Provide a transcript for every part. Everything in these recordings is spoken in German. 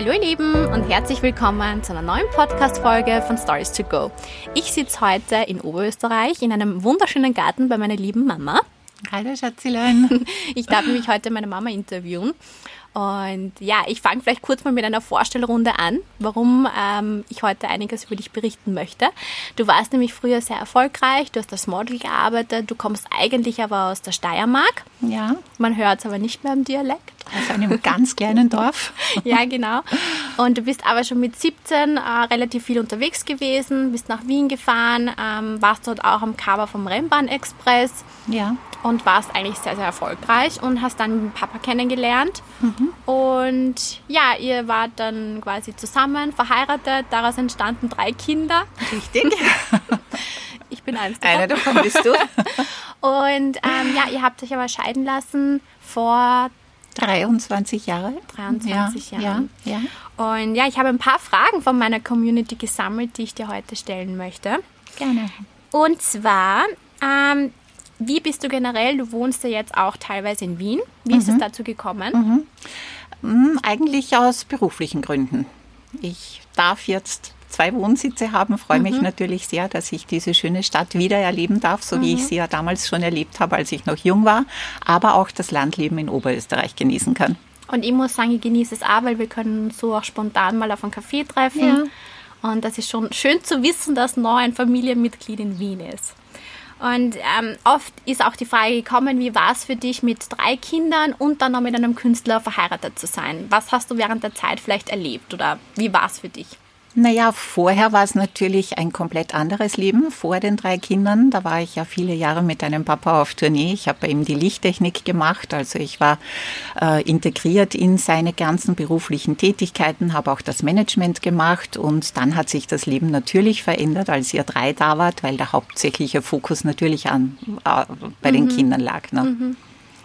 Hallo ihr Lieben und herzlich willkommen zu einer neuen Podcast-Folge von Stories to Go. Ich sitze heute in Oberösterreich in einem wunderschönen Garten bei meiner lieben Mama. Hallo Schatzilein. Ich darf nämlich heute meine Mama interviewen und ja, ich fange vielleicht kurz mal mit einer Vorstellrunde an, warum ähm, ich heute einiges über dich berichten möchte. Du warst nämlich früher sehr erfolgreich, du hast als Model gearbeitet, du kommst eigentlich aber aus der Steiermark. Ja. Man hört es aber nicht mehr im Dialekt. Aus einem ganz kleinen Dorf. ja, genau. Und du bist aber schon mit 17 äh, relativ viel unterwegs gewesen, bist nach Wien gefahren, ähm, warst dort auch am Cover vom Rennbahn-Express. Ja. Und warst eigentlich sehr, sehr erfolgreich und hast dann Papa kennengelernt. Mhm. Und ja, ihr wart dann quasi zusammen, verheiratet. Daraus entstanden drei Kinder. Richtig. ich bin eins davon. Einer davon bist du. und ähm, ja, ihr habt euch aber scheiden lassen vor 23 Jahre. 23 ja, Jahre. Ja, ja. Und ja, ich habe ein paar Fragen von meiner Community gesammelt, die ich dir heute stellen möchte. Gerne. Und zwar, ähm, wie bist du generell? Du wohnst ja jetzt auch teilweise in Wien. Wie mhm. ist es mhm. dazu gekommen? Mhm. Eigentlich aus beruflichen Gründen. Ich darf jetzt zwei Wohnsitze haben. Freue mhm. mich natürlich sehr, dass ich diese schöne Stadt wieder erleben darf, so mhm. wie ich mhm. sie ja damals schon erlebt habe, als ich noch jung war, aber auch das Landleben in Oberösterreich genießen kann. Und ich muss sagen, ich genieße es auch, weil wir können uns so auch spontan mal auf einen Kaffee treffen. Ja. Und das ist schon schön zu wissen, dass noch ein Familienmitglied in Wien ist. Und ähm, oft ist auch die Frage gekommen, wie war es für dich mit drei Kindern und dann noch mit einem Künstler verheiratet zu sein? Was hast du während der Zeit vielleicht erlebt oder wie war es für dich? Naja, vorher war es natürlich ein komplett anderes Leben vor den drei Kindern. Da war ich ja viele Jahre mit einem Papa auf Tournee. Ich habe eben die Lichttechnik gemacht. Also ich war äh, integriert in seine ganzen beruflichen Tätigkeiten, habe auch das Management gemacht und dann hat sich das Leben natürlich verändert, als ihr drei da wart, weil der hauptsächliche Fokus natürlich an, äh, bei mhm. den Kindern lag. Ne? Mhm.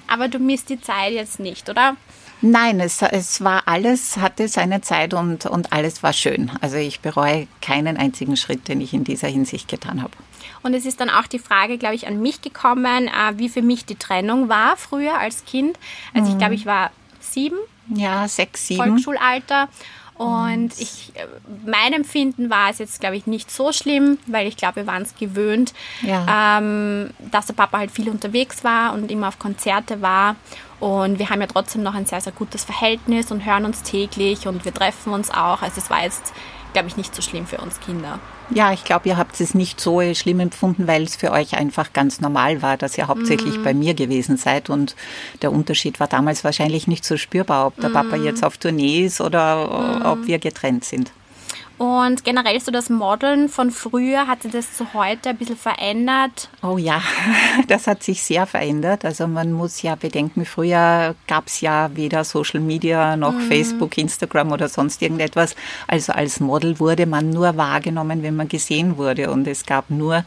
Aber du misst die Zeit jetzt nicht, oder? Nein, es, es war alles, hatte seine Zeit und, und alles war schön. Also ich bereue keinen einzigen Schritt, den ich in dieser Hinsicht getan habe. Und es ist dann auch die Frage, glaube ich, an mich gekommen, äh, wie für mich die Trennung war früher als Kind. Also ich glaube, ich war sieben. Ja, sechs, sieben. Volksschulalter. Und ich, äh, mein Empfinden war es jetzt, glaube ich, nicht so schlimm, weil ich glaube, wir waren es gewöhnt, ja. ähm, dass der Papa halt viel unterwegs war und immer auf Konzerte war. Und wir haben ja trotzdem noch ein sehr, sehr gutes Verhältnis und hören uns täglich und wir treffen uns auch. Also es war jetzt, glaube ich, nicht so schlimm für uns Kinder. Ja, ich glaube, ihr habt es nicht so schlimm empfunden, weil es für euch einfach ganz normal war, dass ihr hauptsächlich mm. bei mir gewesen seid. Und der Unterschied war damals wahrscheinlich nicht so spürbar, ob der mm. Papa jetzt auf Tournee ist oder mm. ob wir getrennt sind. Und generell so das Modeln von früher, hat sich das zu heute ein bisschen verändert? Oh ja, das hat sich sehr verändert. Also man muss ja bedenken, früher gab es ja weder Social Media noch mhm. Facebook, Instagram oder sonst irgendetwas. Also als Model wurde man nur wahrgenommen, wenn man gesehen wurde. Und es gab nur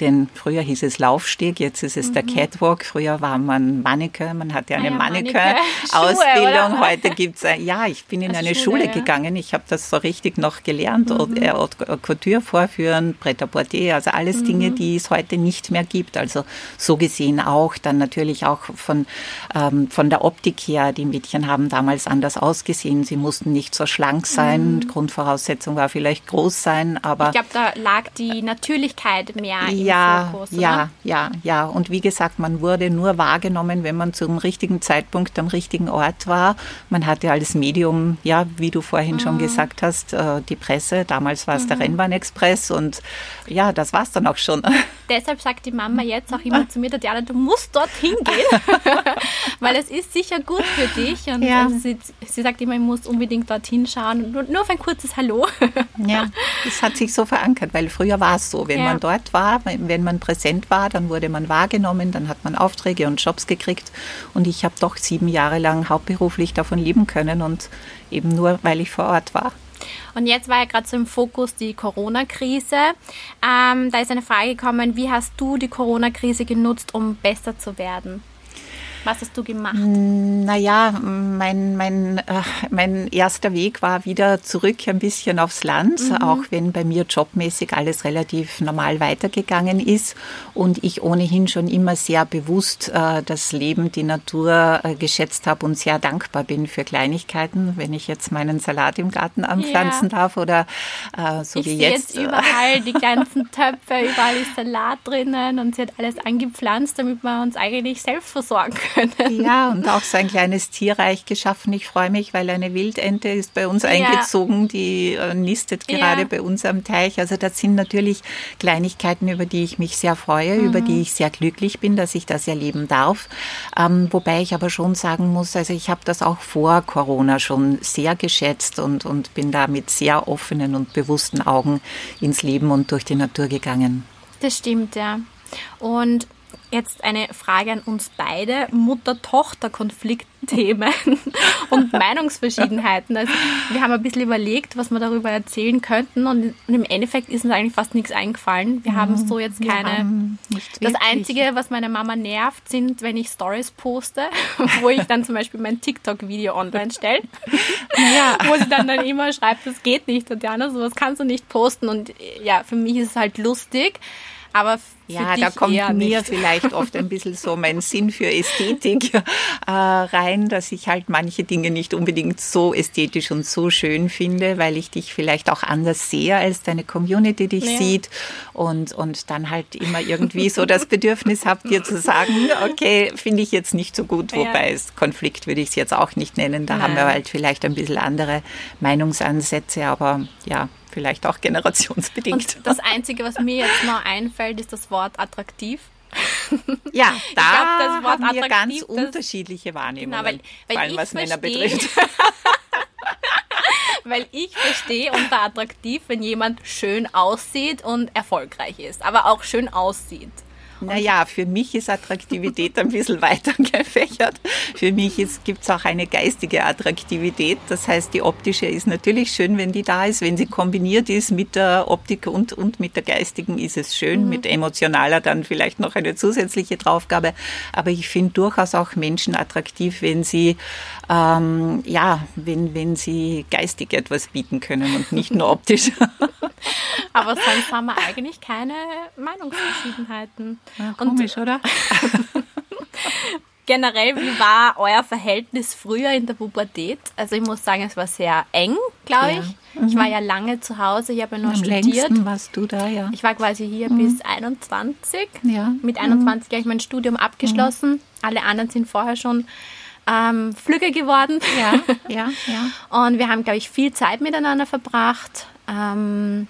den, früher hieß es Laufsteg, jetzt ist es mhm. der Catwalk. Früher war man Mannequin, man hatte eine ah ja, Mannequin-Ausbildung. Heute gibt es, ja, ich bin in eine Schule, Schule ja. gegangen. Ich habe das so richtig noch gelernt. Mhm. Haute Couture vorführen, Pret-à-Porter, also alles mhm. Dinge, die es heute nicht mehr gibt. Also so gesehen auch, dann natürlich auch von, ähm, von der Optik her. Die Mädchen haben damals anders ausgesehen. Sie mussten nicht so schlank sein. Mhm. Grundvoraussetzung war vielleicht groß sein, aber. Ich glaube, da lag die Natürlichkeit mehr ja, ja, Fokus, Ja, ja, ja. Und wie gesagt, man wurde nur wahrgenommen, wenn man zum richtigen Zeitpunkt am richtigen Ort war. Man hatte als Medium, ja, wie du vorhin mhm. schon gesagt hast, äh, die Presse. Damals war es mhm. der Rennbahnexpress und ja, das war es dann auch schon. Deshalb sagt die Mama jetzt auch immer zu mir, Tatjana, du musst dorthin gehen, weil es ist sicher gut für dich. Und ja. also sie, sie, sagt immer, ich muss unbedingt dorthin schauen, nur, nur auf ein kurzes Hallo. ja, das hat sich so verankert, weil früher war es so, wenn ja. man dort war, wenn man präsent war, dann wurde man wahrgenommen, dann hat man Aufträge und Jobs gekriegt. Und ich habe doch sieben Jahre lang hauptberuflich davon leben können und eben nur, weil ich vor Ort war. Und jetzt war ja gerade so im Fokus die Corona-Krise. Ähm, da ist eine Frage gekommen, wie hast du die Corona-Krise genutzt, um besser zu werden? Was hast du gemacht? Hm, naja, mein, mein, äh, mein erster Weg war wieder zurück ein bisschen aufs Land, mhm. auch wenn bei mir jobmäßig alles relativ normal weitergegangen ist und ich ohnehin schon immer sehr bewusst äh, das Leben, die Natur äh, geschätzt habe und sehr dankbar bin für Kleinigkeiten, wenn ich jetzt meinen Salat im Garten anpflanzen ja. darf oder äh, so ich wie jetzt. jetzt überall die ganzen Töpfe, überall ist Salat drinnen und sie hat alles angepflanzt, damit wir uns eigentlich selbst versorgen können. Ja, und auch so ein kleines Tierreich geschaffen. Ich freue mich, weil eine Wildente ist bei uns ja. eingezogen, die äh, nistet gerade ja. bei uns am Teich. Also das sind natürlich Kleinigkeiten, über die ich mich sehr freue, mhm. über die ich sehr glücklich bin, dass ich das erleben darf. Ähm, wobei ich aber schon sagen muss, also ich habe das auch vor Corona schon sehr geschätzt und, und bin da mit sehr offenen und bewussten Augen ins Leben und durch die Natur gegangen. Das stimmt, ja. Und jetzt eine Frage an uns beide. Mutter-Tochter-Konfliktthemen und Meinungsverschiedenheiten. Also wir haben ein bisschen überlegt, was wir darüber erzählen könnten und im Endeffekt ist uns eigentlich fast nichts eingefallen. Wir haben so jetzt keine... Das Einzige, was meine Mama nervt, sind, wenn ich Stories poste, wo ich dann zum Beispiel mein TikTok-Video online stelle. Ja. Wo sie dann, dann immer schreibt, das geht nicht, Tatjana, sowas kannst du nicht posten. Und ja, für mich ist es halt lustig. Aber ja, da kommt mir nicht. vielleicht oft ein bisschen so mein Sinn für Ästhetik äh, rein, dass ich halt manche Dinge nicht unbedingt so ästhetisch und so schön finde, weil ich dich vielleicht auch anders sehe, als deine Community dich ja. sieht und, und dann halt immer irgendwie so das Bedürfnis habe, dir zu sagen, okay, finde ich jetzt nicht so gut, wobei ja. es Konflikt würde ich es jetzt auch nicht nennen, da Nein. haben wir halt vielleicht ein bisschen andere Meinungsansätze, aber ja, vielleicht auch generationsbedingt. Und das Einzige, was mir jetzt noch einfällt, ist das Wort attraktiv. Ja, da glaub, haben wir ganz unterschiedliche Wahrnehmungen, genau, weil, weil vor allem was Männer betrifft. weil ich verstehe unter attraktiv, wenn jemand schön aussieht und erfolgreich ist, aber auch schön aussieht. Naja, für mich ist Attraktivität ein bisschen weiter gefächert. Für mich gibt es auch eine geistige Attraktivität. Das heißt, die optische ist natürlich schön, wenn die da ist. Wenn sie kombiniert ist mit der Optik und, und mit der geistigen, ist es schön. Mhm. Mit emotionaler dann vielleicht noch eine zusätzliche Draufgabe. Aber ich finde durchaus auch Menschen attraktiv, wenn sie, ähm, ja, wenn, wenn sie geistig etwas bieten können und nicht nur optisch. Aber sonst haben wir eigentlich keine Meinungsverschiedenheiten. Ja, komisch, Und, oder? generell, wie war euer Verhältnis früher in der Pubertät? Also ich muss sagen, es war sehr eng, glaube ich. Ja. Mhm. Ich war ja lange zu Hause, ich habe ja nur Am studiert. warst du da, ja. Ich war quasi hier mhm. bis 21. Ja. Mit 21 mhm. habe ich mein Studium abgeschlossen. Mhm. Alle anderen sind vorher schon ähm, flügge geworden. Ja, ja, ja. Und wir haben, glaube ich, viel Zeit miteinander verbracht. Ähm,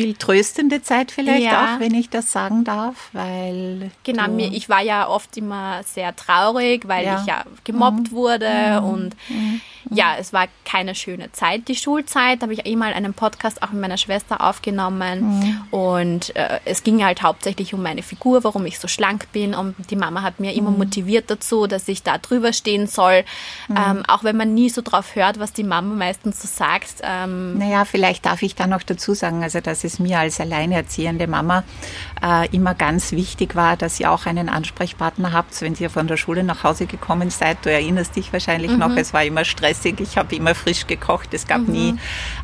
viel tröstende Zeit vielleicht ja. auch, wenn ich das sagen darf, weil genau mir ich war ja oft immer sehr traurig, weil ja. ich ja gemobbt mhm. wurde mhm. und mhm ja, es war keine schöne Zeit, die Schulzeit. Da habe ich eh mal einen Podcast auch mit meiner Schwester aufgenommen. Mhm. Und äh, es ging halt hauptsächlich um meine Figur, warum ich so schlank bin. Und die Mama hat mir immer mhm. motiviert dazu, dass ich da drüber stehen soll. Mhm. Ähm, auch wenn man nie so drauf hört, was die Mama meistens so sagt. Ähm naja, vielleicht darf ich da noch dazu sagen, also dass es mir als alleinerziehende Mama äh, immer ganz wichtig war, dass ihr auch einen Ansprechpartner habt, wenn ihr von der Schule nach Hause gekommen seid. Du erinnerst dich wahrscheinlich noch, mhm. es war immer Stress stressig. Ich habe immer frisch gekocht. Es gab mhm. nie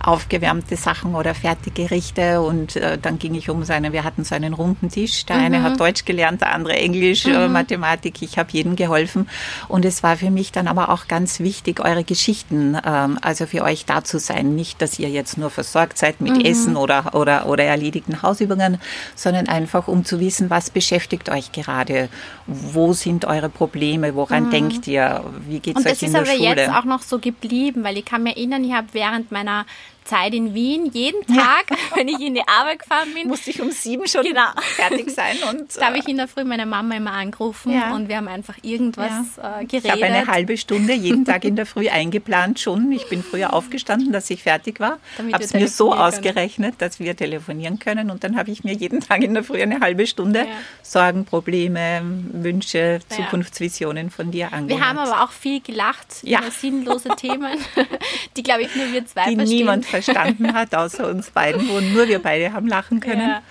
aufgewärmte Sachen oder Fertiggerichte. Und äh, dann ging ich um seine, wir hatten so einen runden Tisch. Der mhm. eine hat Deutsch gelernt, der andere Englisch, äh, mhm. Mathematik. Ich habe jedem geholfen. Und es war für mich dann aber auch ganz wichtig, eure Geschichten, ähm, also für euch da zu sein. Nicht, dass ihr jetzt nur versorgt seid mit mhm. Essen oder, oder, oder erledigten Hausübungen, sondern einfach, um zu wissen, was beschäftigt euch gerade? Wo sind eure Probleme? Woran mhm. denkt ihr? Wie geht es euch in der Schule? Und das ist aber jetzt auch noch so geblieben, weil ich kann mir erinnern, ich habe während meiner Zeit in Wien. Jeden Tag, wenn ich in die Arbeit gefahren bin. Musste ich um sieben schon genau. fertig sein. Und, da habe ich in der Früh meine Mama immer angerufen ja. und wir haben einfach irgendwas ja. äh, geredet. Ich habe eine halbe Stunde jeden Tag in der Früh eingeplant schon. Ich bin früher aufgestanden, dass ich fertig war. Habe es mir so ausgerechnet, dass wir telefonieren können. Und dann habe ich mir jeden Tag in der Früh eine halbe Stunde. Sorgen, Probleme, Wünsche, Zukunftsvisionen von dir angehört. Wir haben aber auch viel gelacht über sinnlose Themen, die, glaube ich, nur wir zwei die verstehen. niemand verstanden hat, außer uns beiden, wo nur wir beide haben lachen können. Ja.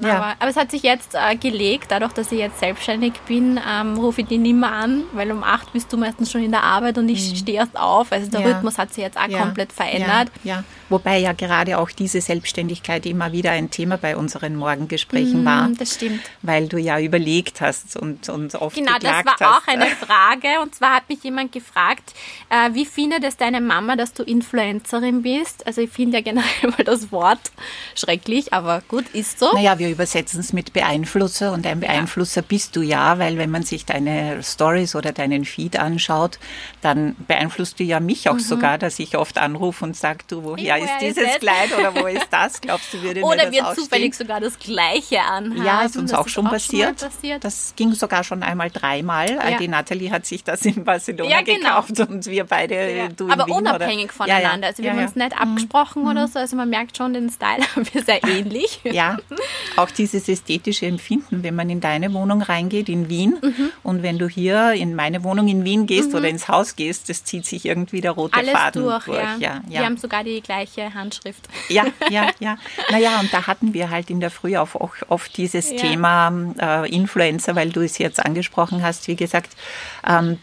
Ja. Aber, aber, es hat sich jetzt äh, gelegt, dadurch, dass ich jetzt selbstständig bin, ähm, rufe ich die nicht mehr an, weil um acht bist du meistens schon in der Arbeit und ich mhm. stehe erst auf. Also der ja. Rhythmus hat sich jetzt auch ja. komplett verändert. Ja. Wobei ja gerade auch diese Selbstständigkeit immer wieder ein Thema bei unseren Morgengesprächen mhm, war. Das stimmt. Weil du ja überlegt hast und, und oft Genau, das war hast. auch eine Frage. Und zwar hat mich jemand gefragt, äh, wie findet es deine Mama, dass du Influencerin bist? Also ich finde ja generell mal das Wort schrecklich, aber gut, ist so. Naja, wir übersetzen es mit Beeinflusser und ein Beeinflusser bist du ja, weil wenn man sich deine Stories oder deinen Feed anschaut, dann beeinflusst du ja mich auch mhm. sogar, dass ich oft anrufe und sage, du, woher ist dieses Kleid oder wo ist das? Glaubst du, würde Oder wir zufällig sogar das Gleiche anhaben. Ja, ist uns auch, schon, auch passiert. schon passiert. Das ging sogar schon einmal dreimal. Ja. Die Natalie hat sich das in Barcelona ja, genau. gekauft und wir beide, ja. du Aber Wien, unabhängig oder? voneinander. Also wir haben uns nicht abgesprochen mhm. oder so. Also man merkt schon, den Style haben wir sehr ähnlich. Ja, auch dieses ästhetische Empfinden, wenn man in deine Wohnung reingeht in Wien mhm. und wenn du hier in meine Wohnung in Wien gehst mhm. oder ins Haus gehst, das zieht sich irgendwie der rote Alles Faden durch. durch. Ja. Ja, Wir haben sogar die gleiche Handschrift. Ja, ja, ja. Naja, und da hatten wir halt in der Früh auch oft dieses ja. Thema äh, Influencer, weil du es jetzt angesprochen hast. Wie gesagt, ähm,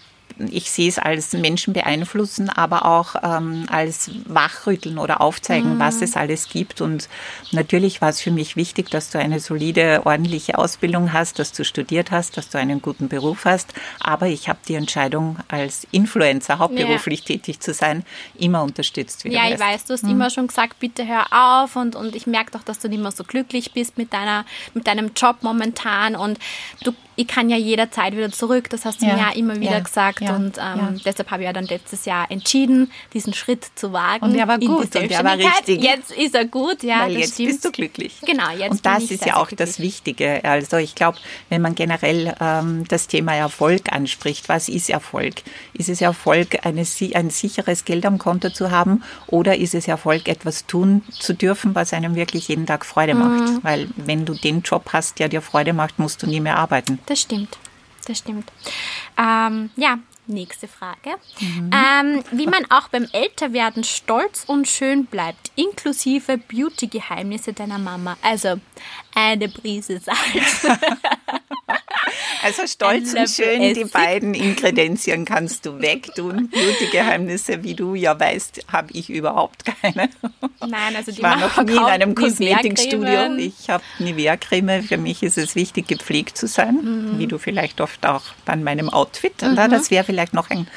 ich sehe es als Menschen beeinflussen, aber auch ähm, als wachrütteln oder aufzeigen, mhm. was es alles gibt. Und natürlich war es für mich wichtig, dass du eine solide, ordentliche Ausbildung hast, dass du studiert hast, dass du einen guten Beruf hast. Aber ich habe die Entscheidung, als Influencer hauptberuflich ja. tätig zu sein, immer unterstützt. ja, ich weiß, du hast mhm. immer schon gesagt, bitte hör auf. Und, und ich merke doch, dass du nicht mehr so glücklich bist mit, deiner, mit deinem Job momentan. Und du ich kann ja jederzeit wieder zurück. Das hast du ja. mir ja immer wieder ja. gesagt. Ja. Und ähm, deshalb habe ich ja dann letztes Jahr entschieden, diesen Schritt zu wagen. Und der war gut und der war richtig. Jetzt ist er gut, ja. Weil jetzt stimmt. bist du glücklich. Genau, jetzt Und das ist ja auch glücklich. das Wichtige. Also ich glaube, wenn man generell ähm, das Thema Erfolg anspricht, was ist Erfolg? Ist es Erfolg, eine, ein sicheres Geld am Konto zu haben oder ist es Erfolg, etwas tun zu dürfen, was einem wirklich jeden Tag Freude mhm. macht? Weil wenn du den Job hast, der dir Freude macht, musst du nie mehr arbeiten das stimmt. Das stimmt. Ähm, ja, nächste Frage. Mhm. Ähm, wie man auch beim Älterwerden stolz und schön bleibt, inklusive Beauty-Geheimnisse deiner Mama. Also eine Prise Salz. Also stolz und schön, die beiden Ingredienzien kannst du wegtun. Beauty-Geheimnisse, wie du ja weißt, habe ich überhaupt keine. Nein, also die ich war noch nie in einem Kosmetikstudio. Ich habe Nivea-Creme. Für mich ist es wichtig, gepflegt zu sein, mhm. wie du vielleicht oft auch bei meinem Outfit. Mhm. Das wäre vielleicht noch ein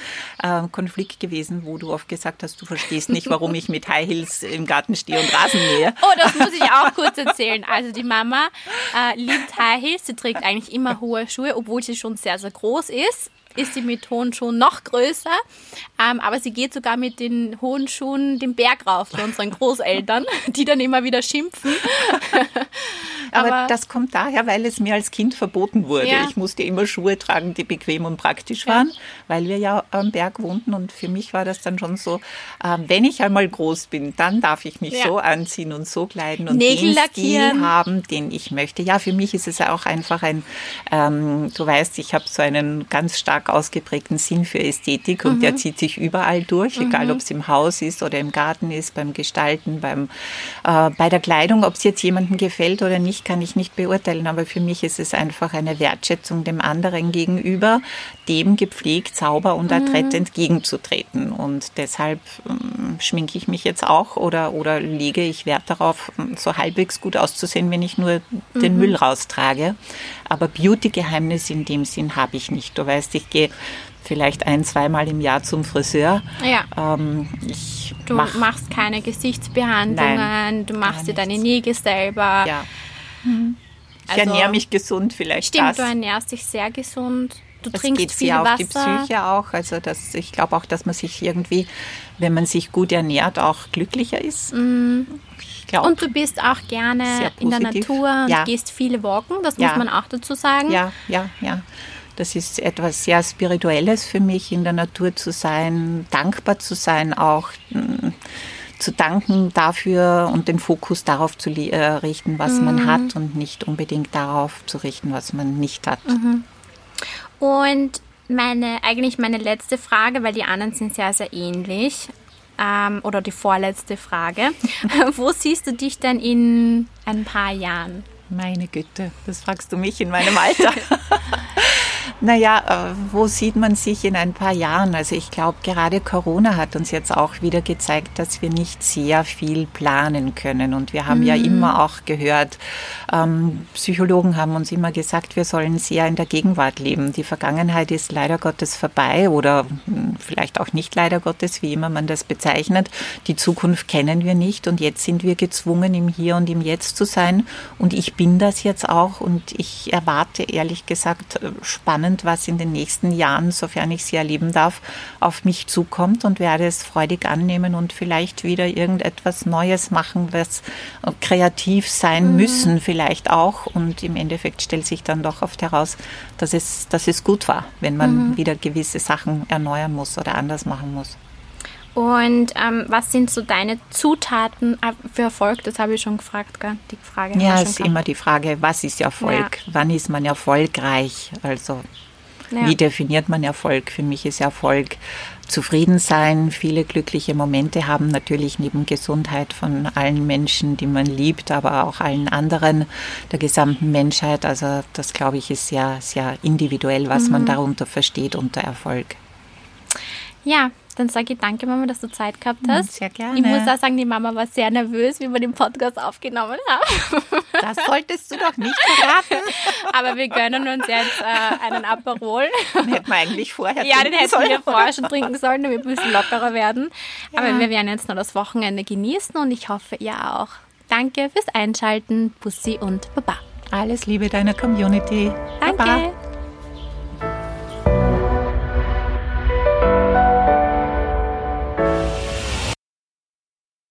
äh, Konflikt gewesen, wo du oft gesagt hast, du verstehst nicht, warum ich mit High Heels im Garten stehe und Rasen mähe. Oh, das muss ich auch kurz erzählen. Also die Mama äh, liebt High Heels. Sie trägt eigentlich immer hohe Schuhe, obwohl sie schon sehr, sehr groß ist ist sie mit hohen Schuhen noch größer. Ähm, aber sie geht sogar mit den hohen Schuhen den Berg rauf zu unseren Großeltern, die dann immer wieder schimpfen. Aber, aber, das kommt daher, weil es mir als Kind verboten wurde. Ja. Ich musste immer Schuhe tragen, die bequem und praktisch waren, ja. weil wir ja am Berg wohnten. Und für mich war das dann schon so, äh, wenn ich einmal groß bin, dann darf ich mich ja. so anziehen und so kleiden und Nägel den Stil haben, den ich möchte. Ja, für mich ist es auch einfach ein, ähm, du weißt, ich habe so einen ganz stark ausgeprägten Sinn für Ästhetik und mhm. der zieht sich überall durch, mhm. egal ob es im Haus ist oder im Garten ist, beim Gestalten, beim, äh, bei der Kleidung. Ob es jetzt jemandem gefällt oder nicht, kann ich nicht beurteilen, aber für mich ist es einfach eine Wertschätzung dem anderen gegenüber, dem gepflegt, sauber und adrett mhm. entgegenzutreten. Und deshalb ähm, schminke ich mich jetzt auch oder, oder lege ich Wert darauf, so halbwegs gut auszusehen, wenn ich nur den mhm. Müll raustrage. Aber Beauty-Geheimnis in dem Sinn habe ich nicht. Du weißt, ich gehe vielleicht ein, zweimal im Jahr zum Friseur. Ja. Ähm, du mach, machst keine Gesichtsbehandlungen, Nein, du machst dir deine Nägel selber. Ja. Mhm. Ich also, ernähre mich gesund, vielleicht Stimmt, das. du ernährst dich sehr gesund. Du das trinkst geht viel sehr Wasser. auf die Psyche auch. Also das, ich glaube auch, dass man sich irgendwie, wenn man sich gut ernährt, auch glücklicher ist. Mhm. Und du bist auch gerne in der Natur und ja. gehst viele walken, das ja. muss man auch dazu sagen. Ja, ja, ja. Das ist etwas sehr Spirituelles für mich, in der Natur zu sein, dankbar zu sein, auch zu danken dafür und den Fokus darauf zu äh, richten, was mhm. man hat und nicht unbedingt darauf zu richten, was man nicht hat. Mhm. Und meine, eigentlich meine letzte Frage, weil die anderen sind sehr, sehr ähnlich ähm, oder die vorletzte Frage. Wo siehst du dich denn in ein paar Jahren? Meine Güte, das fragst du mich in meinem Alter. Naja, äh, wo sieht man sich in ein paar Jahren? Also ich glaube, gerade Corona hat uns jetzt auch wieder gezeigt, dass wir nicht sehr viel planen können. Und wir haben mhm. ja immer auch gehört, ähm, Psychologen haben uns immer gesagt, wir sollen sehr in der Gegenwart leben. Die Vergangenheit ist leider Gottes vorbei oder hm, vielleicht auch nicht leider Gottes, wie immer man das bezeichnet. Die Zukunft kennen wir nicht und jetzt sind wir gezwungen, im Hier und im Jetzt zu sein. Und ich bin das jetzt auch und ich erwarte ehrlich gesagt spannend spannend, was in den nächsten Jahren, sofern ich sie erleben darf, auf mich zukommt und werde es freudig annehmen und vielleicht wieder irgendetwas Neues machen, was kreativ sein mhm. müssen, vielleicht auch. Und im Endeffekt stellt sich dann doch oft heraus, dass es, dass es gut war, wenn man mhm. wieder gewisse Sachen erneuern muss oder anders machen muss. Und ähm, was sind so deine Zutaten äh, für Erfolg? Das habe ich schon gefragt, gell? die Frage. Ja, es ist immer die Frage, was ist Erfolg? Ja. Wann ist man erfolgreich? Also ja. wie definiert man Erfolg? Für mich ist Erfolg zufrieden sein, viele glückliche Momente haben, natürlich neben Gesundheit von allen Menschen, die man liebt, aber auch allen anderen der gesamten Menschheit. Also das, glaube ich, ist sehr, sehr individuell, was mhm. man darunter versteht unter Erfolg. Ja, dann sage ich danke, Mama, dass du Zeit gehabt hast. Sehr gerne. Ich muss auch sagen, die Mama war sehr nervös, wie wir den Podcast aufgenommen haben. Das solltest du doch nicht verraten. Aber wir gönnen uns jetzt äh, einen Aperol. Den hätten wir eigentlich vorher Ja, den hätten sollen, wir vorher schon trinken sollen, damit wir ein bisschen lockerer werden. Ja. Aber wir werden jetzt noch das Wochenende genießen und ich hoffe, ihr auch. Danke fürs Einschalten. Bussi und Baba. Alles Liebe deiner Community. Danke. Baba.